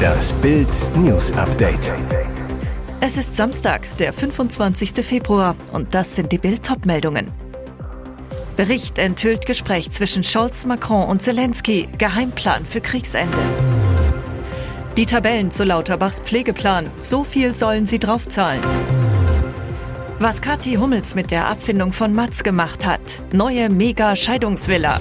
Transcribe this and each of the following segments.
Das Bild News Update. Es ist Samstag, der 25. Februar und das sind die Bild meldungen Bericht enthüllt Gespräch zwischen Scholz, Macron und Zelensky. Geheimplan für Kriegsende. Die Tabellen zu Lauterbachs Pflegeplan. So viel sollen sie draufzahlen. Was Kathi Hummels mit der Abfindung von Matz gemacht hat. Neue Mega-Scheidungsvilla.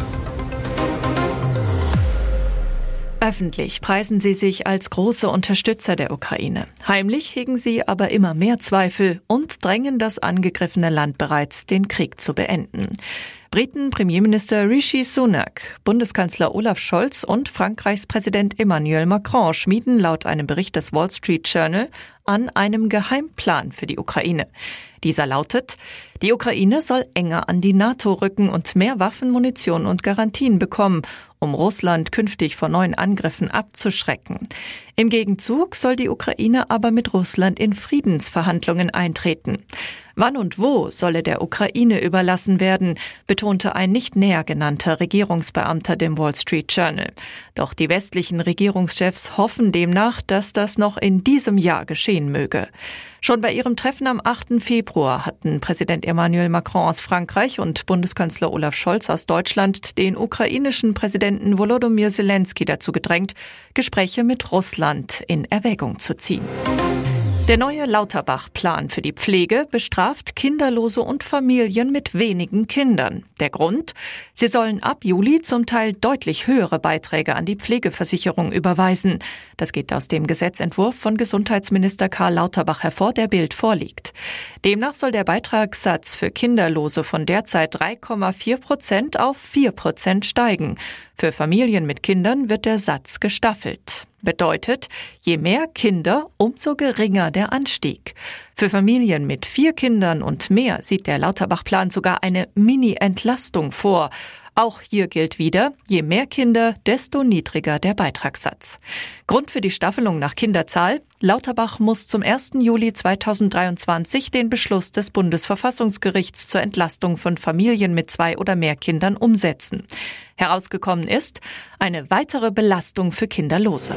Öffentlich preisen sie sich als große Unterstützer der Ukraine. Heimlich hegen sie aber immer mehr Zweifel und drängen das angegriffene Land bereits, den Krieg zu beenden. Briten Premierminister Rishi Sunak, Bundeskanzler Olaf Scholz und Frankreichs Präsident Emmanuel Macron schmieden laut einem Bericht des Wall Street Journal an einem Geheimplan für die Ukraine. Dieser lautet, die Ukraine soll enger an die NATO rücken und mehr Waffen, Munition und Garantien bekommen, um Russland künftig vor neuen Angriffen abzuschrecken. Im Gegenzug soll die Ukraine aber mit Russland in Friedensverhandlungen eintreten. Wann und wo solle der Ukraine überlassen werden, betonte ein nicht näher genannter Regierungsbeamter dem Wall Street Journal. Doch die westlichen Regierungschefs hoffen demnach, dass das noch in diesem Jahr geschehen möge. Schon bei ihrem Treffen am 8. Februar hatten Präsident Emmanuel Macron aus Frankreich und Bundeskanzler Olaf Scholz aus Deutschland den ukrainischen Präsidenten Volodymyr Zelensky dazu gedrängt, Gespräche mit Russland in Erwägung zu ziehen. Der neue Lauterbach-Plan für die Pflege bestraft Kinderlose und Familien mit wenigen Kindern. Der Grund? Sie sollen ab Juli zum Teil deutlich höhere Beiträge an die Pflegeversicherung überweisen. Das geht aus dem Gesetzentwurf von Gesundheitsminister Karl Lauterbach hervor, der Bild vorliegt. Demnach soll der Beitragssatz für Kinderlose von derzeit 3,4 Prozent auf 4 Prozent steigen. Für Familien mit Kindern wird der Satz gestaffelt. Bedeutet, je mehr Kinder, umso geringer der Anstieg. Für Familien mit vier Kindern und mehr sieht der Lauterbach-Plan sogar eine Mini-Entlastung vor. Auch hier gilt wieder, je mehr Kinder, desto niedriger der Beitragssatz. Grund für die Staffelung nach Kinderzahl, Lauterbach muss zum 1. Juli 2023 den Beschluss des Bundesverfassungsgerichts zur Entlastung von Familien mit zwei oder mehr Kindern umsetzen. Herausgekommen ist eine weitere Belastung für Kinderlose.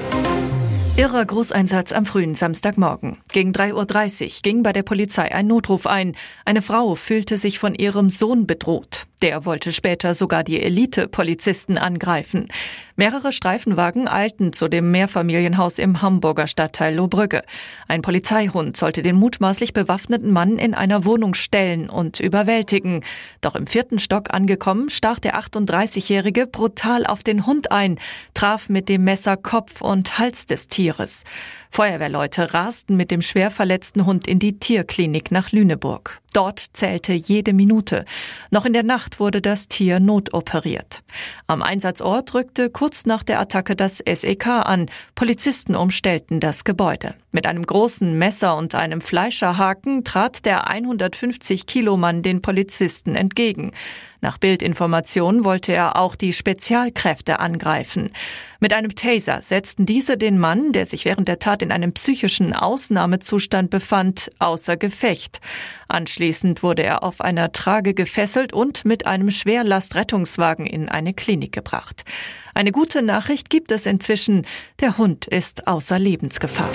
Irrer Großeinsatz am frühen Samstagmorgen. Gegen 3.30 Uhr ging bei der Polizei ein Notruf ein. Eine Frau fühlte sich von ihrem Sohn bedroht. Der wollte später sogar die Elite-Polizisten angreifen. Mehrere Streifenwagen eilten zu dem Mehrfamilienhaus im Hamburger Stadtteil Lohbrügge. Ein Polizeihund sollte den mutmaßlich bewaffneten Mann in einer Wohnung stellen und überwältigen. Doch im vierten Stock angekommen, stach der 38-Jährige brutal auf den Hund ein, traf mit dem Messer Kopf und Hals des Tieres. Feuerwehrleute rasten mit dem schwer verletzten Hund in die Tierklinik nach Lüneburg. Dort zählte jede Minute. Noch in der Nacht wurde das Tier notoperiert. Am Einsatzort rückte kurz nach der Attacke das SEK an. Polizisten umstellten das Gebäude. Mit einem großen Messer und einem Fleischerhaken trat der 150 Kilo Mann den Polizisten entgegen. Nach Bildinformation wollte er auch die Spezialkräfte angreifen. Mit einem Taser setzten diese den Mann, der sich während der Tat in einem psychischen Ausnahmezustand befand, außer Gefecht. Anschließend wurde er auf einer Trage gefesselt und mit einem Schwerlastrettungswagen in eine Klinik gebracht. Eine gute Nachricht gibt es inzwischen. Der Hund ist außer Lebensgefahr.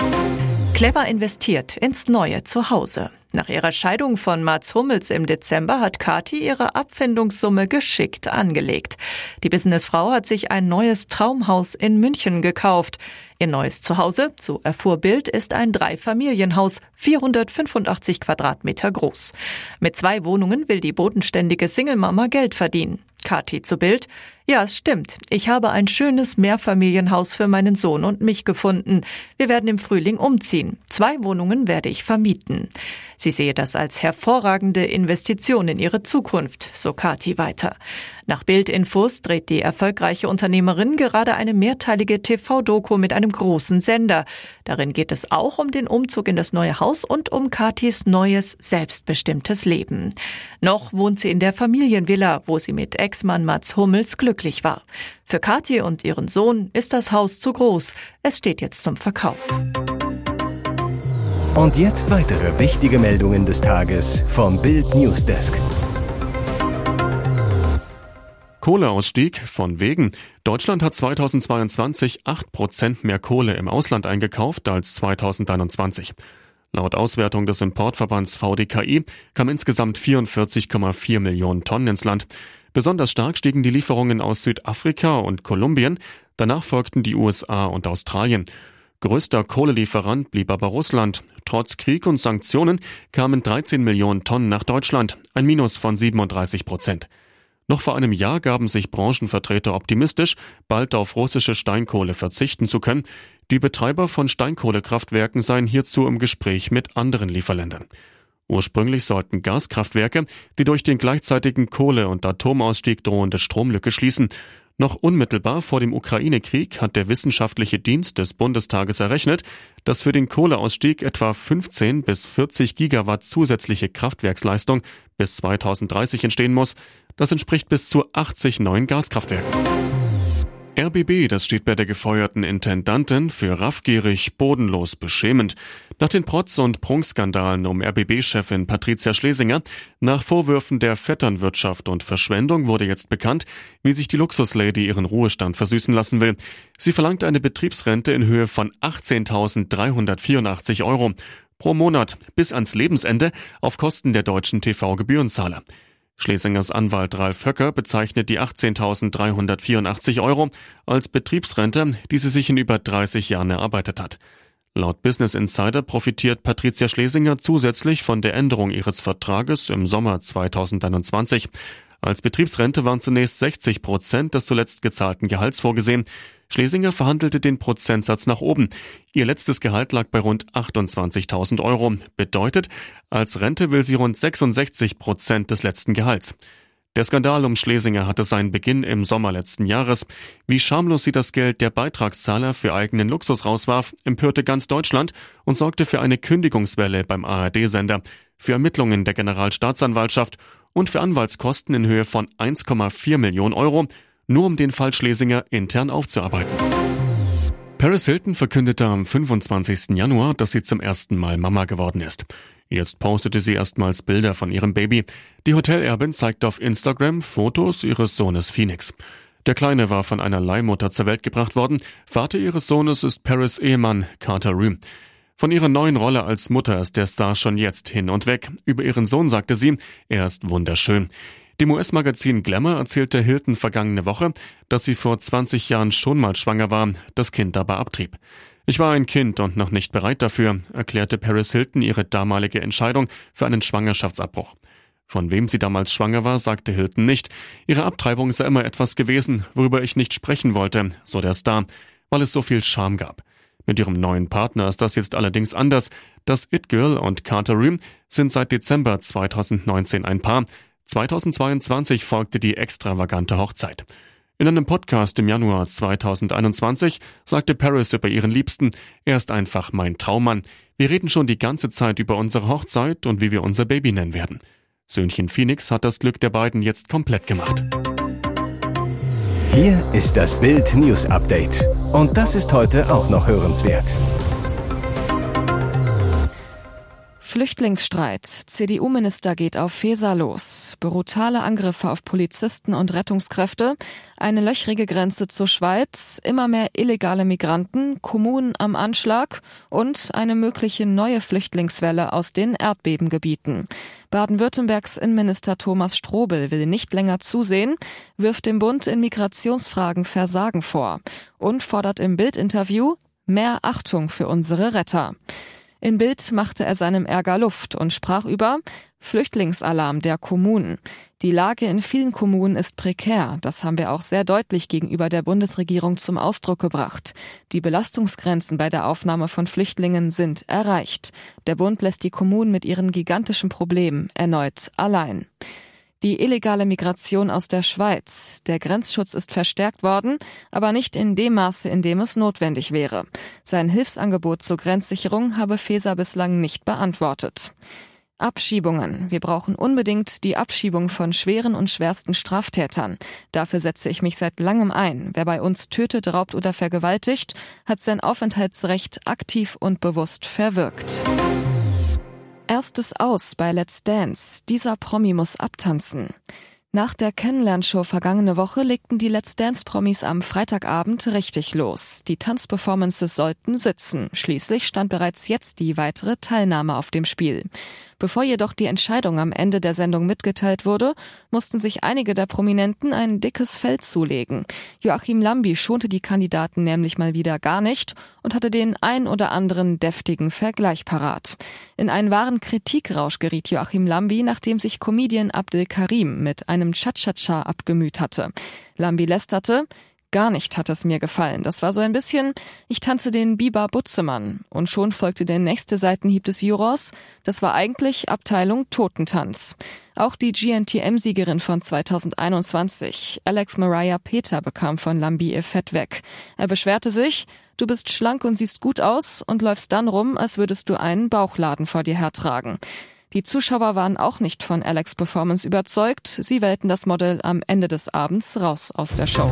Clever investiert ins neue Zuhause. Nach ihrer Scheidung von Mats Hummels im Dezember hat Kati ihre Abfindungssumme geschickt angelegt. Die Businessfrau hat sich ein neues Traumhaus in München gekauft. Ihr neues Zuhause, so erfuhr Bild, ist ein Dreifamilienhaus, 485 Quadratmeter groß. Mit zwei Wohnungen will die bodenständige Single-Mama Geld verdienen. Kathi zu Bild. Ja, es stimmt. Ich habe ein schönes Mehrfamilienhaus für meinen Sohn und mich gefunden. Wir werden im Frühling umziehen. Zwei Wohnungen werde ich vermieten. Sie sehe das als hervorragende Investition in ihre Zukunft, so Kathi weiter. Nach Bildinfos dreht die erfolgreiche Unternehmerin gerade eine mehrteilige TV-Doku mit einem großen Sender. Darin geht es auch um den Umzug in das neue Haus und um Kathis neues, selbstbestimmtes Leben. Noch wohnt sie in der Familienvilla, wo sie mit Ex-Mann Mats Hummels glücklich war. Für Kathi und ihren Sohn ist das Haus zu groß. Es steht jetzt zum Verkauf. Und jetzt weitere wichtige Meldungen des Tages vom Bild Newsdesk. Kohleausstieg von wegen. Deutschland hat 2022 8 Prozent mehr Kohle im Ausland eingekauft als 2021. Laut Auswertung des Importverbands VDKI kam insgesamt 44,4 Millionen Tonnen ins Land. Besonders stark stiegen die Lieferungen aus Südafrika und Kolumbien, danach folgten die USA und Australien. Größter Kohlelieferant blieb aber Russland. Trotz Krieg und Sanktionen kamen 13 Millionen Tonnen nach Deutschland, ein Minus von 37 Prozent. Noch vor einem Jahr gaben sich Branchenvertreter optimistisch, bald auf russische Steinkohle verzichten zu können. Die Betreiber von Steinkohlekraftwerken seien hierzu im Gespräch mit anderen Lieferländern. Ursprünglich sollten Gaskraftwerke, die durch den gleichzeitigen Kohle- und Atomausstieg drohende Stromlücke schließen. Noch unmittelbar vor dem Ukraine-Krieg hat der wissenschaftliche Dienst des Bundestages errechnet, dass für den Kohleausstieg etwa 15 bis 40 Gigawatt zusätzliche Kraftwerksleistung bis 2030 entstehen muss. Das entspricht bis zu 80 neuen Gaskraftwerken. RBB, das steht bei der gefeuerten Intendantin für raffgierig, bodenlos, beschämend. Nach den Protz- und Prunkskandalen um RBB-Chefin Patricia Schlesinger, nach Vorwürfen der Vetternwirtschaft und Verschwendung wurde jetzt bekannt, wie sich die Luxuslady ihren Ruhestand versüßen lassen will. Sie verlangt eine Betriebsrente in Höhe von 18.384 Euro pro Monat bis ans Lebensende auf Kosten der deutschen TV-Gebührenzahler. Schlesingers Anwalt Ralf Höcker bezeichnet die 18.384 Euro als Betriebsrente, die sie sich in über 30 Jahren erarbeitet hat. Laut Business Insider profitiert Patricia Schlesinger zusätzlich von der Änderung ihres Vertrages im Sommer 2021. Als Betriebsrente waren zunächst 60 Prozent des zuletzt gezahlten Gehalts vorgesehen. Schlesinger verhandelte den Prozentsatz nach oben. Ihr letztes Gehalt lag bei rund 28.000 Euro. Bedeutet, als Rente will sie rund 66 Prozent des letzten Gehalts. Der Skandal um Schlesinger hatte seinen Beginn im Sommer letzten Jahres. Wie schamlos sie das Geld der Beitragszahler für eigenen Luxus rauswarf, empörte ganz Deutschland und sorgte für eine Kündigungswelle beim ARD-Sender, für Ermittlungen der Generalstaatsanwaltschaft und für Anwaltskosten in Höhe von 1,4 Millionen Euro, nur um den Fall Schlesinger intern aufzuarbeiten. Paris Hilton verkündete am 25. Januar, dass sie zum ersten Mal Mama geworden ist. Jetzt postete sie erstmals Bilder von ihrem Baby. Die Hotelerbin zeigt auf Instagram Fotos ihres Sohnes Phoenix. Der Kleine war von einer Leihmutter zur Welt gebracht worden. Vater ihres Sohnes ist Paris Ehemann Carter Rue. Von ihrer neuen Rolle als Mutter ist der Star schon jetzt hin und weg. Über ihren Sohn sagte sie, er ist wunderschön. Dem US-Magazin Glamour erzählte Hilton vergangene Woche, dass sie vor 20 Jahren schon mal schwanger war, das Kind aber abtrieb. Ich war ein Kind und noch nicht bereit dafür, erklärte Paris Hilton ihre damalige Entscheidung für einen Schwangerschaftsabbruch. Von wem sie damals schwanger war, sagte Hilton nicht. Ihre Abtreibung sei immer etwas gewesen, worüber ich nicht sprechen wollte, so der Star, weil es so viel Scham gab. Mit ihrem neuen Partner ist das jetzt allerdings anders. Das It Girl und Carter Room sind seit Dezember 2019 ein Paar. 2022 folgte die extravagante Hochzeit. In einem Podcast im Januar 2021 sagte Paris über ihren Liebsten, er ist einfach mein Traummann. Wir reden schon die ganze Zeit über unsere Hochzeit und wie wir unser Baby nennen werden. Söhnchen Phoenix hat das Glück der beiden jetzt komplett gemacht. Hier ist das Bild News Update. Und das ist heute auch noch hörenswert. Flüchtlingsstreit. CDU-Minister geht auf Feser los. Brutale Angriffe auf Polizisten und Rettungskräfte. Eine löchrige Grenze zur Schweiz. Immer mehr illegale Migranten. Kommunen am Anschlag. Und eine mögliche neue Flüchtlingswelle aus den Erdbebengebieten. Baden-Württembergs Innenminister Thomas Strobel will nicht länger zusehen, wirft dem Bund in Migrationsfragen Versagen vor und fordert im Bildinterview mehr Achtung für unsere Retter. In Bild machte er seinem Ärger Luft und sprach über Flüchtlingsalarm der Kommunen. Die Lage in vielen Kommunen ist prekär. Das haben wir auch sehr deutlich gegenüber der Bundesregierung zum Ausdruck gebracht. Die Belastungsgrenzen bei der Aufnahme von Flüchtlingen sind erreicht. Der Bund lässt die Kommunen mit ihren gigantischen Problemen erneut allein. Die illegale Migration aus der Schweiz. Der Grenzschutz ist verstärkt worden, aber nicht in dem Maße, in dem es notwendig wäre. Sein Hilfsangebot zur Grenzsicherung habe Feser bislang nicht beantwortet. Abschiebungen. Wir brauchen unbedingt die Abschiebung von schweren und schwersten Straftätern. Dafür setze ich mich seit langem ein. Wer bei uns tötet, raubt oder vergewaltigt, hat sein Aufenthaltsrecht aktiv und bewusst verwirkt. Erstes Aus bei Let's Dance. Dieser Promi muss abtanzen. Nach der Kennenlernshow vergangene Woche legten die Let's Dance-Promis am Freitagabend richtig los. Die Tanzperformances sollten sitzen. Schließlich stand bereits jetzt die weitere Teilnahme auf dem Spiel. Bevor jedoch die Entscheidung am Ende der Sendung mitgeteilt wurde, mussten sich einige der Prominenten ein dickes Feld zulegen. Joachim Lambi schonte die Kandidaten nämlich mal wieder gar nicht und hatte den ein oder anderen deftigen Vergleich parat. In einen wahren Kritikrausch geriet Joachim Lambi, nachdem sich Comedian Abdel Karim mit einem Cha-Cha-Cha abgemüht hatte. Lambi lästerte, Gar nicht hat es mir gefallen. Das war so ein bisschen, ich tanze den Biber Butzemann. Und schon folgte der nächste Seitenhieb des Jurors. Das war eigentlich Abteilung Totentanz. Auch die GNTM-Siegerin von 2021, Alex Mariah Peter, bekam von Lambi ihr Fett weg. Er beschwerte sich, du bist schlank und siehst gut aus und läufst dann rum, als würdest du einen Bauchladen vor dir hertragen. Die Zuschauer waren auch nicht von Alex Performance überzeugt. Sie wählten das Model am Ende des Abends raus aus der Show.